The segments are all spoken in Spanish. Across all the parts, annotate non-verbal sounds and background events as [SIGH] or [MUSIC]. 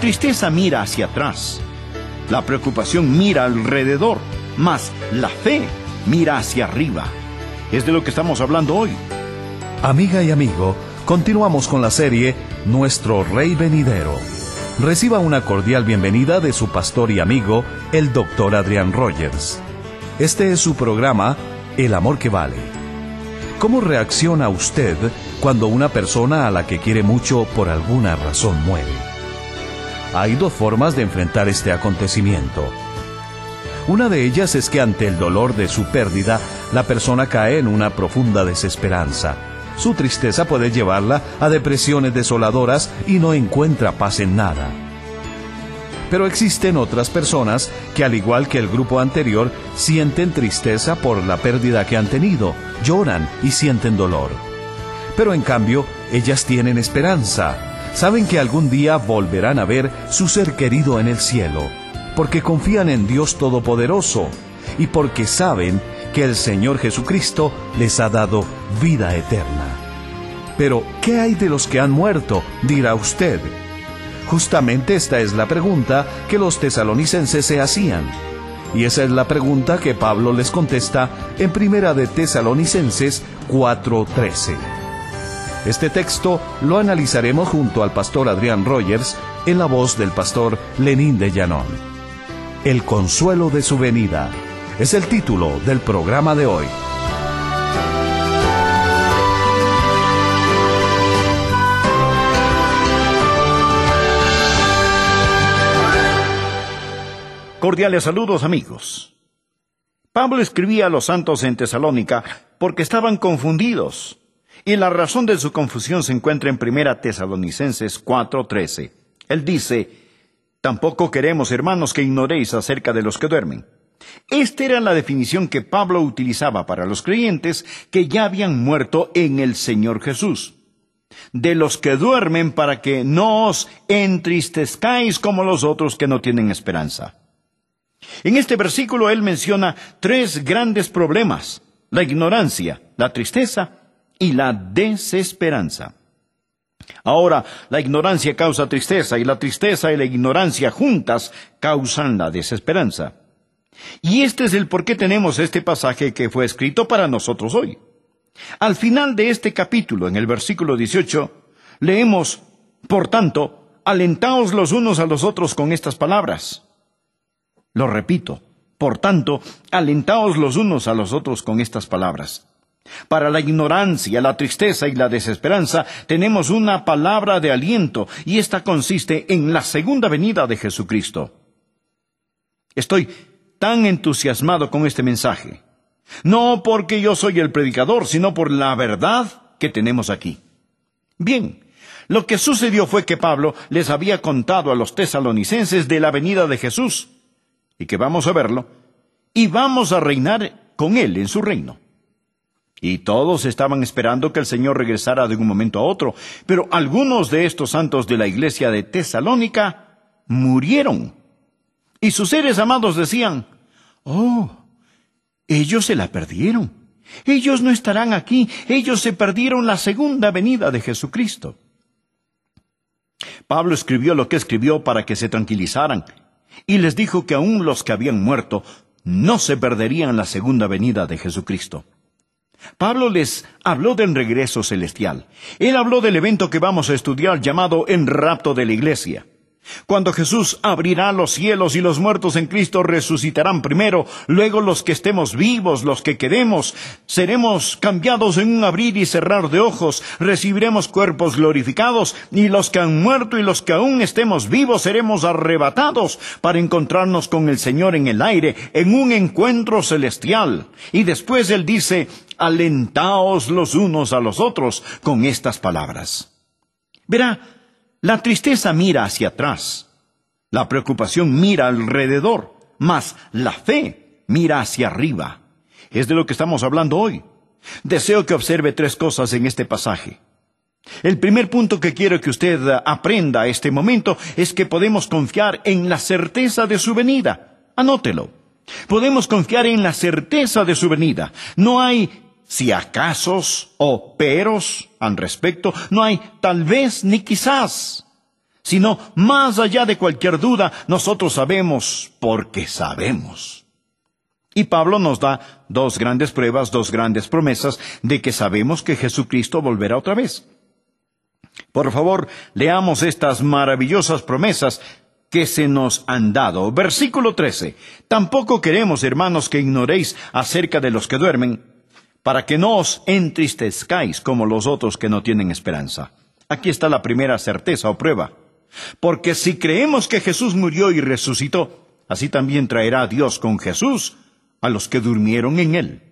Tristeza mira hacia atrás. La preocupación mira alrededor. Mas la fe mira hacia arriba. Es de lo que estamos hablando hoy. Amiga y amigo, continuamos con la serie Nuestro Rey Venidero. Reciba una cordial bienvenida de su pastor y amigo, el doctor Adrián Rogers. Este es su programa, El Amor que Vale. ¿Cómo reacciona usted cuando una persona a la que quiere mucho por alguna razón muere? Hay dos formas de enfrentar este acontecimiento. Una de ellas es que ante el dolor de su pérdida, la persona cae en una profunda desesperanza. Su tristeza puede llevarla a depresiones desoladoras y no encuentra paz en nada. Pero existen otras personas que, al igual que el grupo anterior, sienten tristeza por la pérdida que han tenido, lloran y sienten dolor. Pero en cambio, ellas tienen esperanza. Saben que algún día volverán a ver su ser querido en el cielo, porque confían en Dios Todopoderoso y porque saben que el Señor Jesucristo les ha dado vida eterna. Pero, ¿qué hay de los que han muerto? dirá usted. Justamente esta es la pregunta que los tesalonicenses se hacían. Y esa es la pregunta que Pablo les contesta en Primera de Tesalonicenses 4:13. Este texto lo analizaremos junto al pastor Adrián Rogers en la voz del pastor Lenín de Llanón. El consuelo de su venida es el título del programa de hoy. Cordiales saludos amigos. Pablo escribía a los santos en Tesalónica porque estaban confundidos, y la razón de su confusión se encuentra en Primera Tesalonicenses 4:13. Él dice, Tampoco queremos, hermanos, que ignoréis acerca de los que duermen. Esta era la definición que Pablo utilizaba para los creyentes que ya habían muerto en el Señor Jesús. De los que duermen para que no os entristezcáis como los otros que no tienen esperanza. En este versículo él menciona tres grandes problemas, la ignorancia, la tristeza y la desesperanza. Ahora, la ignorancia causa tristeza y la tristeza y la ignorancia juntas causan la desesperanza. Y este es el por qué tenemos este pasaje que fue escrito para nosotros hoy. Al final de este capítulo, en el versículo 18, leemos, Por tanto, alentaos los unos a los otros con estas palabras. Lo repito, por tanto, alentaos los unos a los otros con estas palabras. Para la ignorancia, la tristeza y la desesperanza tenemos una palabra de aliento y esta consiste en la segunda venida de Jesucristo. Estoy tan entusiasmado con este mensaje, no porque yo soy el predicador, sino por la verdad que tenemos aquí. Bien, lo que sucedió fue que Pablo les había contado a los tesalonicenses de la venida de Jesús, y que vamos a verlo, y vamos a reinar con Él en su reino. Y todos estaban esperando que el Señor regresara de un momento a otro, pero algunos de estos santos de la iglesia de Tesalónica murieron. Y sus seres amados decían, Oh, ellos se la perdieron. Ellos no estarán aquí. Ellos se perdieron la segunda venida de Jesucristo. Pablo escribió lo que escribió para que se tranquilizaran y les dijo que aún los que habían muerto no se perderían la segunda venida de Jesucristo. Pablo les habló del regreso celestial. Él habló del evento que vamos a estudiar llamado en rapto de la iglesia. Cuando Jesús abrirá los cielos y los muertos en Cristo resucitarán primero, luego los que estemos vivos, los que quedemos, seremos cambiados en un abrir y cerrar de ojos, recibiremos cuerpos glorificados, y los que han muerto y los que aún estemos vivos seremos arrebatados para encontrarnos con el Señor en el aire, en un encuentro celestial. Y después Él dice, alentaos los unos a los otros con estas palabras. Verá, la tristeza mira hacia atrás, la preocupación mira alrededor, mas la fe mira hacia arriba. Es de lo que estamos hablando hoy. Deseo que observe tres cosas en este pasaje. El primer punto que quiero que usted aprenda a este momento es que podemos confiar en la certeza de su venida. Anótelo. Podemos confiar en la certeza de su venida. No hay si acasos o peros al respecto, no hay tal vez ni quizás. sino más allá de cualquier duda, nosotros sabemos porque sabemos. Y Pablo nos da dos grandes pruebas, dos grandes promesas de que sabemos que Jesucristo volverá otra vez. Por favor, leamos estas maravillosas promesas que se nos han dado. Versículo 13. Tampoco queremos, hermanos, que ignoréis acerca de los que duermen, para que no os entristezcáis como los otros que no tienen esperanza. Aquí está la primera certeza o prueba. Porque si creemos que Jesús murió y resucitó, así también traerá Dios con Jesús a los que durmieron en él.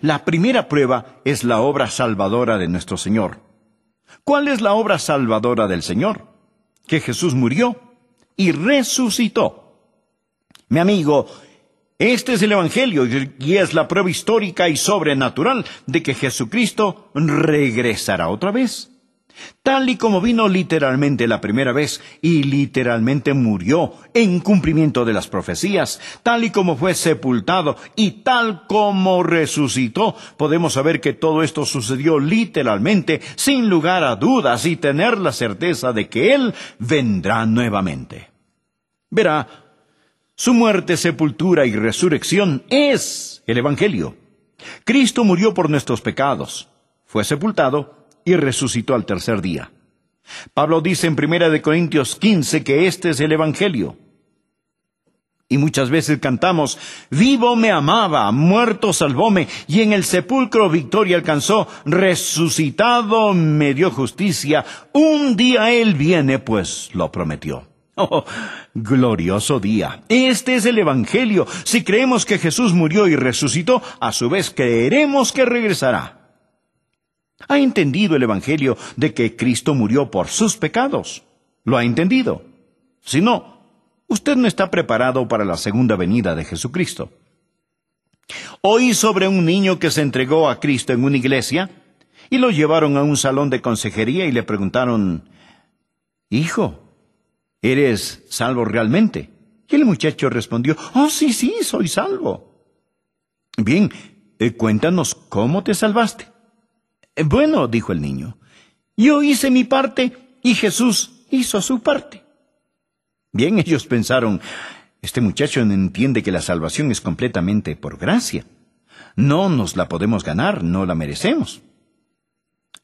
La primera prueba es la obra salvadora de nuestro Señor. ¿Cuál es la obra salvadora del Señor? Que Jesús murió y resucitó. Mi amigo, este es el Evangelio y es la prueba histórica y sobrenatural de que Jesucristo regresará otra vez. Tal y como vino literalmente la primera vez y literalmente murió en cumplimiento de las profecías, tal y como fue sepultado y tal como resucitó, podemos saber que todo esto sucedió literalmente, sin lugar a dudas y tener la certeza de que Él vendrá nuevamente. Verá, su muerte, sepultura y resurrección es el Evangelio. Cristo murió por nuestros pecados, fue sepultado y resucitó al tercer día. Pablo dice en Primera de Corintios 15 que este es el Evangelio. Y muchas veces cantamos, vivo me amaba, muerto salvóme, y en el sepulcro victoria alcanzó, resucitado me dio justicia, un día él viene, pues lo prometió. [LAUGHS] Oh, glorioso día. Este es el Evangelio. Si creemos que Jesús murió y resucitó, a su vez creeremos que regresará. ¿Ha entendido el Evangelio de que Cristo murió por sus pecados? ¿Lo ha entendido? Si no, usted no está preparado para la segunda venida de Jesucristo. Oí sobre un niño que se entregó a Cristo en una iglesia y lo llevaron a un salón de consejería y le preguntaron, Hijo, ¿eres salvo realmente? Y el muchacho respondió, Oh, sí, sí, soy salvo. Bien, eh, cuéntanos cómo te salvaste. Eh, bueno, dijo el niño, yo hice mi parte y Jesús hizo su parte. Bien, ellos pensaron, este muchacho entiende que la salvación es completamente por gracia. No nos la podemos ganar, no la merecemos.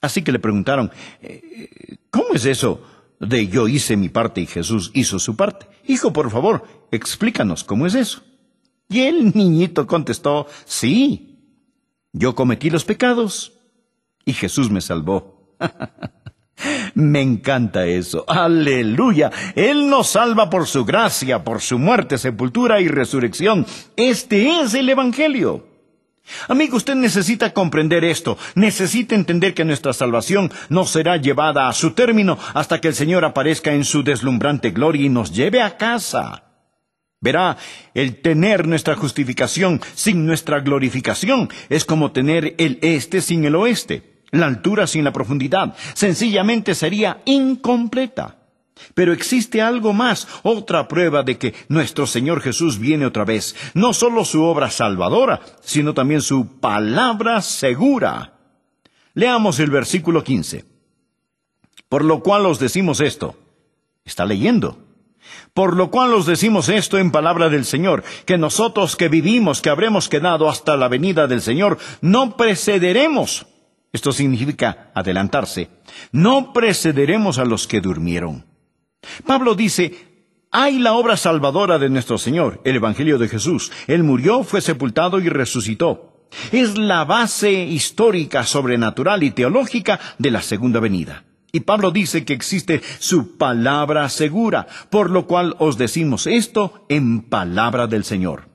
Así que le preguntaron, eh, ¿cómo es eso de yo hice mi parte y Jesús hizo su parte? Hijo, por favor, explícanos cómo es eso. Y el niñito contestó, sí, yo cometí los pecados, y Jesús me salvó. [LAUGHS] me encanta eso. Aleluya. Él nos salva por su gracia, por su muerte, sepultura y resurrección. Este es el Evangelio. Amigo, usted necesita comprender esto, necesita entender que nuestra salvación no será llevada a su término hasta que el Señor aparezca en su deslumbrante gloria y nos lleve a casa. Verá, el tener nuestra justificación sin nuestra glorificación es como tener el este sin el oeste la altura sin la profundidad. Sencillamente sería incompleta. Pero existe algo más, otra prueba de que nuestro Señor Jesús viene otra vez. No solo su obra salvadora, sino también su palabra segura. Leamos el versículo 15. Por lo cual os decimos esto. Está leyendo. Por lo cual os decimos esto en palabra del Señor, que nosotros que vivimos, que habremos quedado hasta la venida del Señor, no precederemos esto significa adelantarse. No precederemos a los que durmieron. Pablo dice, hay la obra salvadora de nuestro Señor, el Evangelio de Jesús. Él murió, fue sepultado y resucitó. Es la base histórica, sobrenatural y teológica de la segunda venida. Y Pablo dice que existe su palabra segura, por lo cual os decimos esto en palabra del Señor.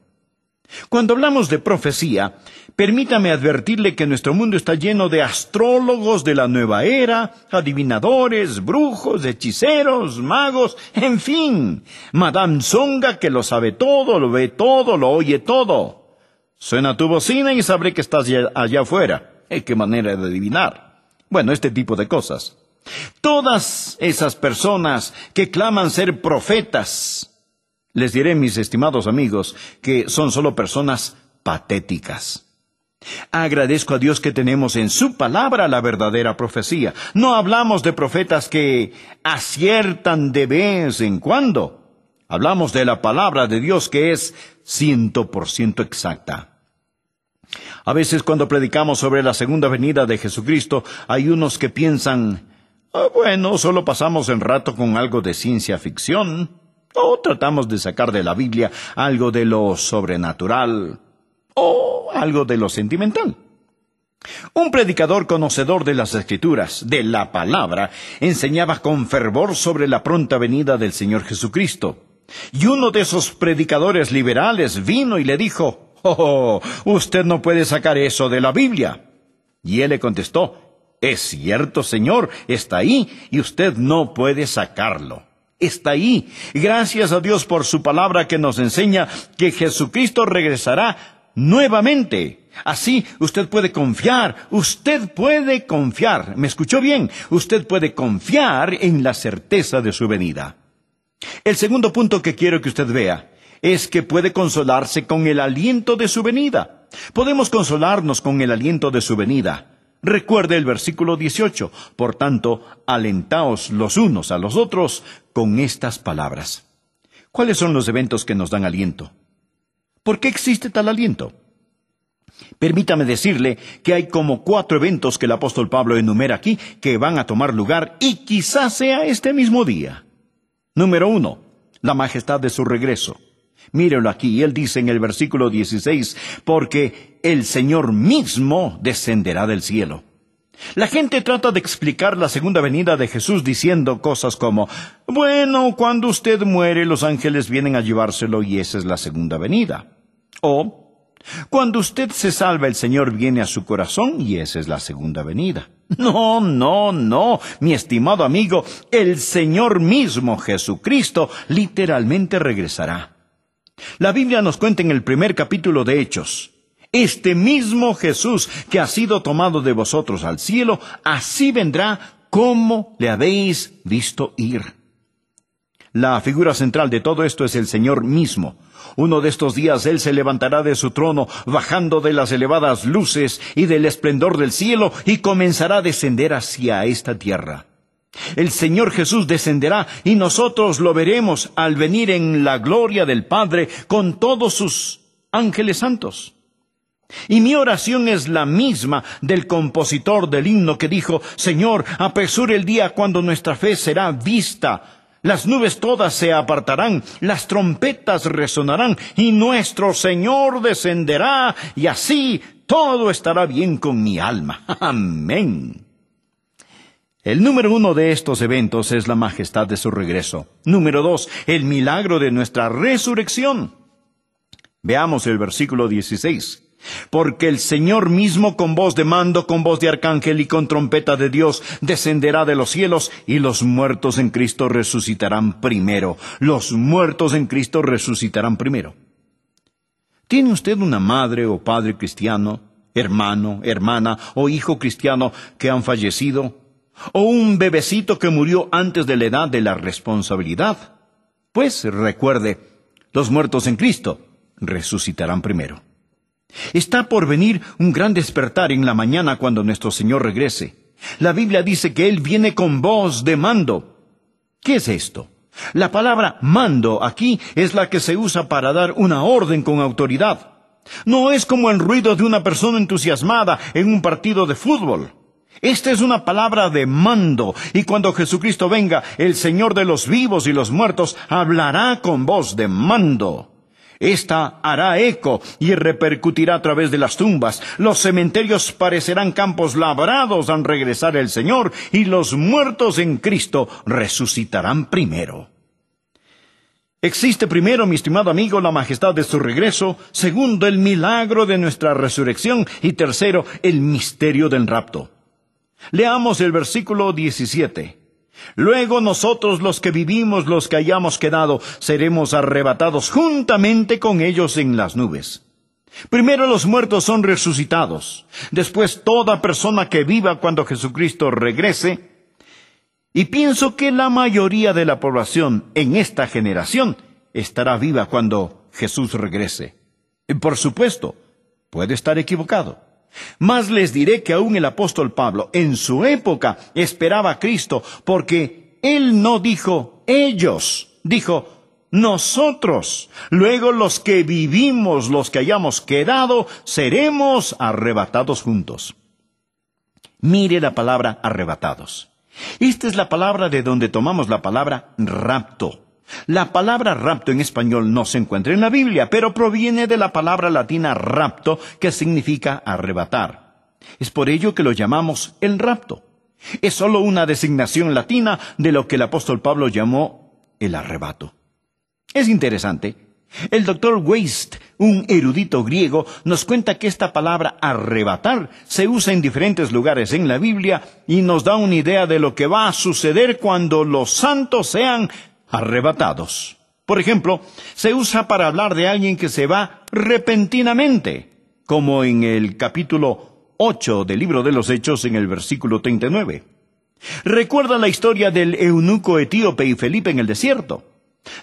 Cuando hablamos de profecía, permítame advertirle que nuestro mundo está lleno de astrólogos de la nueva era, adivinadores, brujos, hechiceros, magos, en fin, Madame Zonga que lo sabe todo, lo ve todo, lo oye todo. Suena tu bocina y sabré que estás allá, afuera. Eh, ¿Qué manera de adivinar? Bueno, este tipo de cosas. Todas esas personas que claman ser profetas, les diré, mis estimados amigos, que son solo personas patéticas. Agradezco a Dios que tenemos en su palabra la verdadera profecía. No hablamos de profetas que aciertan de vez en cuando. Hablamos de la palabra de Dios que es ciento por ciento exacta. A veces cuando predicamos sobre la segunda venida de Jesucristo, hay unos que piensan, ah, bueno, solo pasamos el rato con algo de ciencia ficción, o tratamos de sacar de la Biblia algo de lo sobrenatural, o algo de lo sentimental. Un predicador conocedor de las escrituras, de la palabra, enseñaba con fervor sobre la pronta venida del Señor Jesucristo. Y uno de esos predicadores liberales vino y le dijo, Oh, usted no puede sacar eso de la Biblia. Y él le contestó, Es cierto, Señor, está ahí, y usted no puede sacarlo. Está ahí. Gracias a Dios por su palabra que nos enseña que Jesucristo regresará nuevamente. Así usted puede confiar, usted puede confiar. ¿Me escuchó bien? Usted puede confiar en la certeza de su venida. El segundo punto que quiero que usted vea es que puede consolarse con el aliento de su venida. Podemos consolarnos con el aliento de su venida. Recuerde el versículo 18. Por tanto, alentaos los unos a los otros con estas palabras. ¿Cuáles son los eventos que nos dan aliento? ¿Por qué existe tal aliento? Permítame decirle que hay como cuatro eventos que el apóstol Pablo enumera aquí que van a tomar lugar y quizás sea este mismo día. Número uno, la majestad de su regreso. Mírelo aquí, él dice en el versículo 16, porque el Señor mismo descenderá del cielo. La gente trata de explicar la segunda venida de Jesús diciendo cosas como, bueno, cuando usted muere los ángeles vienen a llevárselo y esa es la segunda venida. O, cuando usted se salva, el Señor viene a su corazón y esa es la segunda venida. No, no, no, mi estimado amigo, el Señor mismo Jesucristo literalmente regresará. La Biblia nos cuenta en el primer capítulo de Hechos, este mismo Jesús que ha sido tomado de vosotros al cielo, así vendrá como le habéis visto ir. La figura central de todo esto es el Señor mismo, uno de estos días Él se levantará de su trono, bajando de las elevadas luces y del esplendor del cielo, y comenzará a descender hacia esta tierra. El Señor Jesús descenderá y nosotros lo veremos al venir en la gloria del Padre con todos sus ángeles santos. Y mi oración es la misma del compositor del himno que dijo, Señor, apresure el día cuando nuestra fe será vista las nubes todas se apartarán, las trompetas resonarán, y nuestro Señor descenderá, y así todo estará bien con mi alma. [LAUGHS] Amén. El número uno de estos eventos es la majestad de su regreso. Número dos, el milagro de nuestra resurrección. Veamos el versículo 16. Porque el Señor mismo con voz de mando, con voz de arcángel y con trompeta de Dios descenderá de los cielos y los muertos en Cristo resucitarán primero. Los muertos en Cristo resucitarán primero. ¿Tiene usted una madre o padre cristiano, hermano, hermana o hijo cristiano que han fallecido? ¿O un bebecito que murió antes de la edad de la responsabilidad? Pues recuerde, los muertos en Cristo resucitarán primero. Está por venir un gran despertar en la mañana cuando nuestro Señor regrese. La Biblia dice que Él viene con voz de mando. ¿Qué es esto? La palabra mando aquí es la que se usa para dar una orden con autoridad. No es como el ruido de una persona entusiasmada en un partido de fútbol. Esta es una palabra de mando, y cuando Jesucristo venga, el Señor de los vivos y los muertos hablará con voz de mando. Esta hará eco y repercutirá a través de las tumbas. Los cementerios parecerán campos labrados al regresar el Señor y los muertos en Cristo resucitarán primero. Existe primero, mi estimado amigo, la majestad de su regreso, segundo, el milagro de nuestra resurrección y tercero, el misterio del rapto. Leamos el versículo 17. Luego nosotros los que vivimos, los que hayamos quedado, seremos arrebatados juntamente con ellos en las nubes. Primero los muertos son resucitados, después toda persona que viva cuando Jesucristo regrese, y pienso que la mayoría de la población en esta generación estará viva cuando Jesús regrese. Por supuesto, puede estar equivocado. Más les diré que aún el apóstol Pablo en su época esperaba a Cristo, porque él no dijo ellos, dijo nosotros. Luego los que vivimos, los que hayamos quedado, seremos arrebatados juntos. Mire la palabra arrebatados. Esta es la palabra de donde tomamos la palabra rapto. La palabra rapto en español no se encuentra en la Biblia, pero proviene de la palabra latina rapto, que significa arrebatar. Es por ello que lo llamamos el rapto. Es sólo una designación latina de lo que el apóstol Pablo llamó el arrebato. Es interesante. El doctor Weist, un erudito griego, nos cuenta que esta palabra arrebatar se usa en diferentes lugares en la Biblia y nos da una idea de lo que va a suceder cuando los santos sean arrebatados. Por ejemplo, se usa para hablar de alguien que se va repentinamente, como en el capítulo 8 del libro de los Hechos en el versículo 39. Recuerda la historia del eunuco etíope y Felipe en el desierto.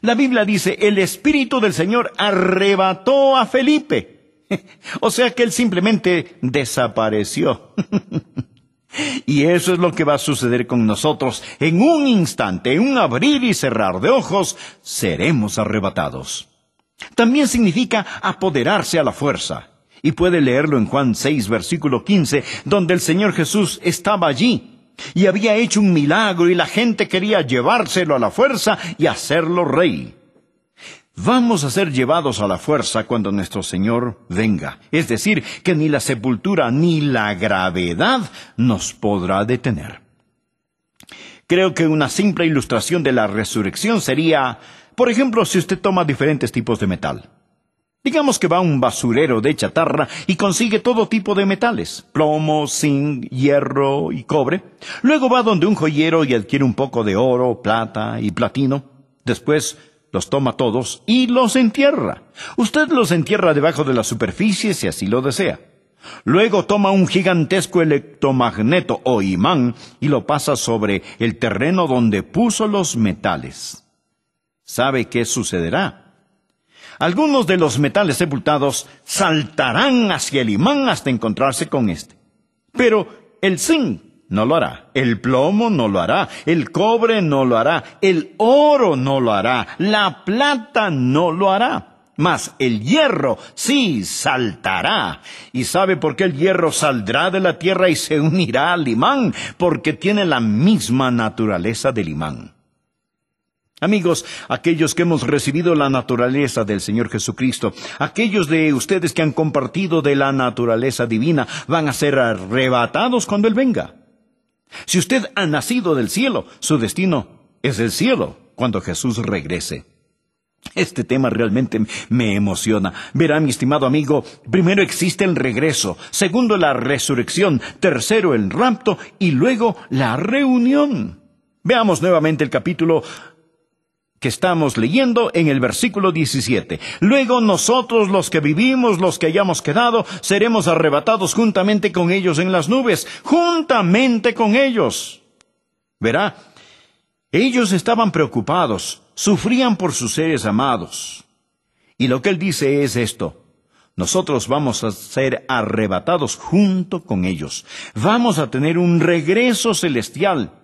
La Biblia dice, el Espíritu del Señor arrebató a Felipe. [LAUGHS] o sea que él simplemente desapareció. [LAUGHS] Y eso es lo que va a suceder con nosotros. En un instante, en un abrir y cerrar de ojos, seremos arrebatados. También significa apoderarse a la fuerza. Y puede leerlo en Juan 6, versículo 15, donde el Señor Jesús estaba allí y había hecho un milagro y la gente quería llevárselo a la fuerza y hacerlo rey. Vamos a ser llevados a la fuerza cuando nuestro Señor venga. Es decir, que ni la sepultura ni la gravedad nos podrá detener. Creo que una simple ilustración de la resurrección sería, por ejemplo, si usted toma diferentes tipos de metal. Digamos que va a un basurero de chatarra y consigue todo tipo de metales, plomo, zinc, hierro y cobre. Luego va donde un joyero y adquiere un poco de oro, plata y platino. Después los toma todos y los entierra. Usted los entierra debajo de la superficie si así lo desea. Luego toma un gigantesco electromagneto o imán y lo pasa sobre el terreno donde puso los metales. ¿Sabe qué sucederá? Algunos de los metales sepultados saltarán hacia el imán hasta encontrarse con este. Pero el zinc no lo hará. El plomo no lo hará. El cobre no lo hará. El oro no lo hará. La plata no lo hará. Mas el hierro sí saltará. ¿Y sabe por qué el hierro saldrá de la tierra y se unirá al imán? Porque tiene la misma naturaleza del imán. Amigos, aquellos que hemos recibido la naturaleza del Señor Jesucristo, aquellos de ustedes que han compartido de la naturaleza divina, van a ser arrebatados cuando Él venga. Si usted ha nacido del cielo, su destino es el cielo cuando Jesús regrese. Este tema realmente me emociona. Verá, mi estimado amigo, primero existe el regreso, segundo la resurrección, tercero el rapto y luego la reunión. Veamos nuevamente el capítulo que estamos leyendo en el versículo 17. Luego nosotros los que vivimos, los que hayamos quedado, seremos arrebatados juntamente con ellos en las nubes, juntamente con ellos. Verá, ellos estaban preocupados, sufrían por sus seres amados. Y lo que él dice es esto. Nosotros vamos a ser arrebatados junto con ellos. Vamos a tener un regreso celestial.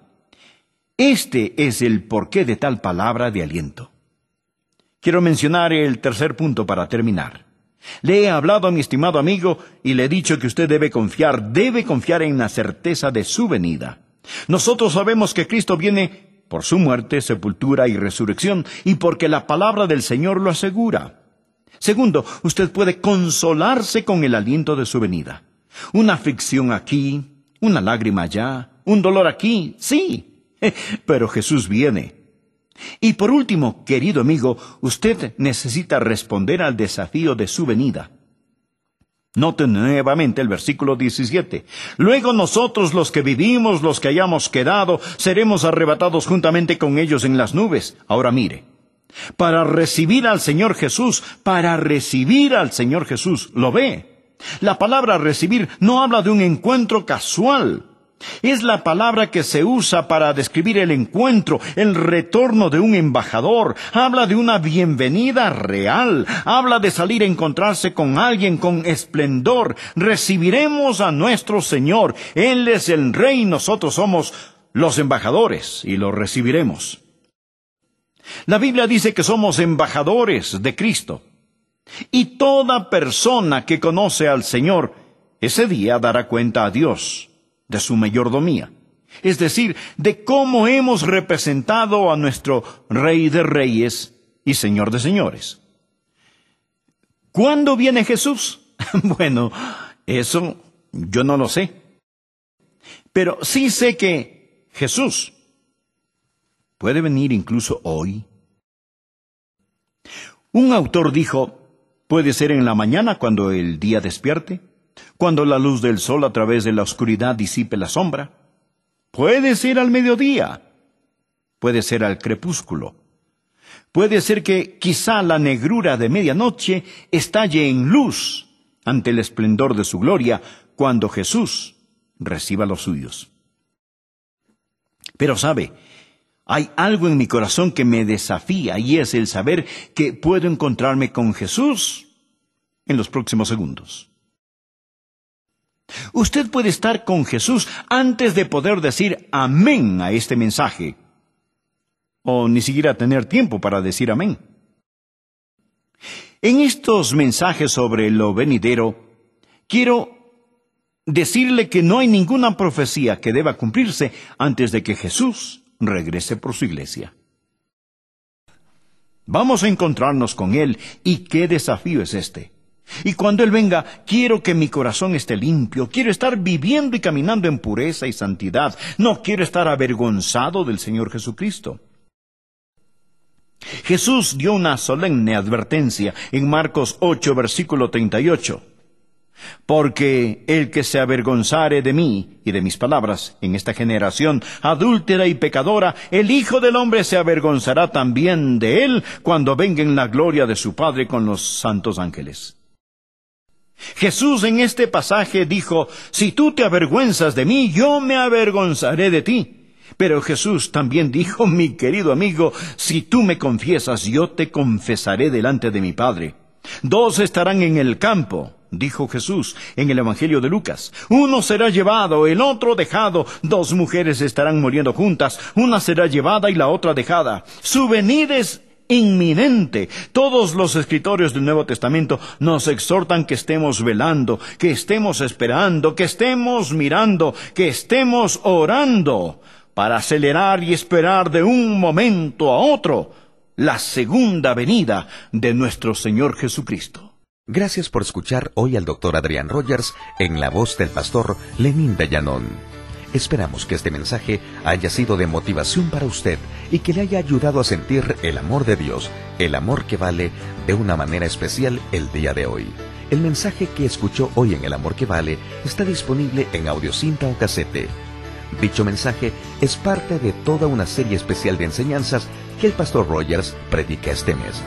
Este es el porqué de tal palabra de aliento. Quiero mencionar el tercer punto para terminar. Le he hablado a mi estimado amigo y le he dicho que usted debe confiar, debe confiar en la certeza de su venida. Nosotros sabemos que Cristo viene por su muerte, sepultura y resurrección, y porque la palabra del Señor lo asegura. Segundo, usted puede consolarse con el aliento de su venida. Una aflicción aquí, una lágrima allá, un dolor aquí, sí, [LAUGHS] Pero Jesús viene. Y por último, querido amigo, usted necesita responder al desafío de su venida. Note nuevamente el versículo 17. Luego nosotros los que vivimos, los que hayamos quedado, seremos arrebatados juntamente con ellos en las nubes. Ahora mire, para recibir al Señor Jesús, para recibir al Señor Jesús, ¿lo ve? La palabra recibir no habla de un encuentro casual, Es la palabra que se usa para describir el encuentro, el retorno de un embajador. Habla de una bienvenida real. Habla de salir a encontrarse con alguien con esplendor. Recibiremos a nuestro Señor. Él es el Rey, nosotros somos los embajadores y lo recibiremos. La Biblia dice que somos embajadores de Cristo. Y toda persona que conoce al Señor, ese día dará cuenta a Dios de su mayordomía, es decir, de cómo hemos representado a nuestro Rey de Reyes y Señor de Señores. ¿Cuándo viene Jesús? [LAUGHS] bueno, eso yo no lo sé. Pero sí sé que Jesús puede venir incluso hoy. Un autor dijo, puede ser en la mañana cuando el día despierte, cuando la luz del sol a través de la oscuridad disipe la sombra. Puede ser al mediodía. Puede ser al crepúsculo. Puede ser que quizá la negrura de medianoche estalle en luz ante el esplendor de su gloria cuando Jesús reciba los suyos. Pero sabe, hay algo en mi corazón que me desafía y es el saber que puedo encontrarme con Jesús en los próximos segundos. Usted puede estar con Jesús antes de poder decir amén a este mensaje, o ni siquiera tener tiempo para decir amén. En estos mensajes sobre lo venidero, quiero decirle que no hay ninguna profecía que deba cumplirse antes de que Jesús regrese por su iglesia. Vamos a encontrarnos con Él y qué desafío es este. Y cuando Él venga, quiero que mi corazón esté limpio, quiero estar viviendo y caminando en pureza y santidad, no quiero estar avergonzado del Señor Jesucristo. Jesús dio una solemne advertencia en Marcos 8, versículo 38. Porque el que se avergonzare de mí y de mis palabras en esta generación adúltera y pecadora, el Hijo del Hombre se avergonzará también de él cuando venga en la gloria de su Padre con los santos ángeles. Jesús en este pasaje dijo, Si tú te avergüenzas de mí, yo me avergonzaré de ti. Pero Jesús también dijo, mi querido amigo, si tú me confiesas, yo te confesaré delante de mi Padre. Dos estarán en el campo, dijo Jesús en el Evangelio de Lucas. Uno será llevado, el otro dejado. Dos mujeres estarán muriendo juntas, una será llevada y la otra dejada. Su inminente. Todos los escritores del Nuevo Testamento nos exhortan que estemos velando, que estemos esperando, que estemos mirando, que estemos orando para acelerar y esperar de un momento a otro la segunda venida de nuestro Señor Jesucristo. Gracias por escuchar hoy al doctor Adrián Rogers en la voz del pastor Lenín de. Esperamos que este mensaje haya sido de motivación para usted y que le haya ayudado a sentir el amor de Dios, el amor que vale de una manera especial el día de hoy. El mensaje que escuchó hoy en El Amor que Vale está disponible en audiocinta o casete. Dicho mensaje es parte de toda una serie especial de enseñanzas que el pastor Rogers predica este mes.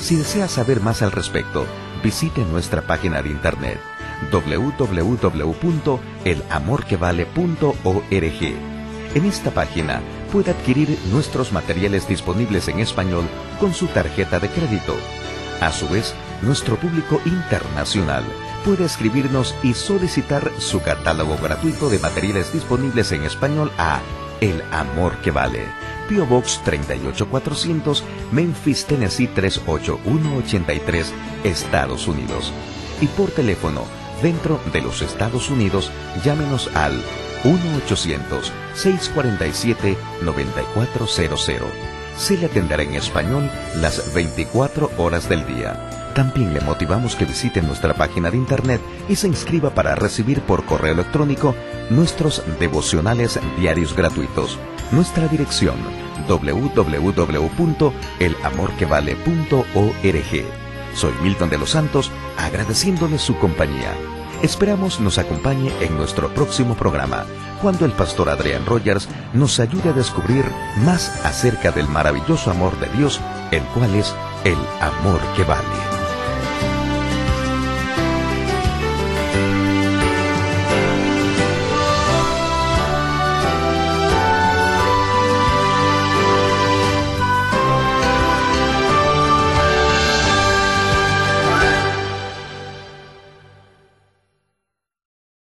Si desea saber más al respecto, visite nuestra página de internet www.elamorquevale.org. En esta página puede adquirir nuestros materiales disponibles en español con su tarjeta de crédito. A su vez, nuestro público internacional puede escribirnos y solicitar su catálogo gratuito de materiales disponibles en español a El Amor que Vale P.O. Box 38400, Memphis, Tennessee 38183, Estados Unidos. Y por teléfono, dentro de los Estados Unidos, llámenos al 1-800-647-9400. Se le atenderá en español las 24 horas del día. También le motivamos que visite nuestra página de internet y se inscriba para recibir por correo electrónico nuestros devocionales diarios gratuitos. Nuestra dirección www.elamorquevale.org. Soy Milton de los Santos, agradeciéndole su compañía. Esperamos nos acompañe en nuestro próximo programa, cuando el pastor Adrián Rogers nos ayude a descubrir más acerca del maravilloso amor de Dios, el cual es el amor que vale.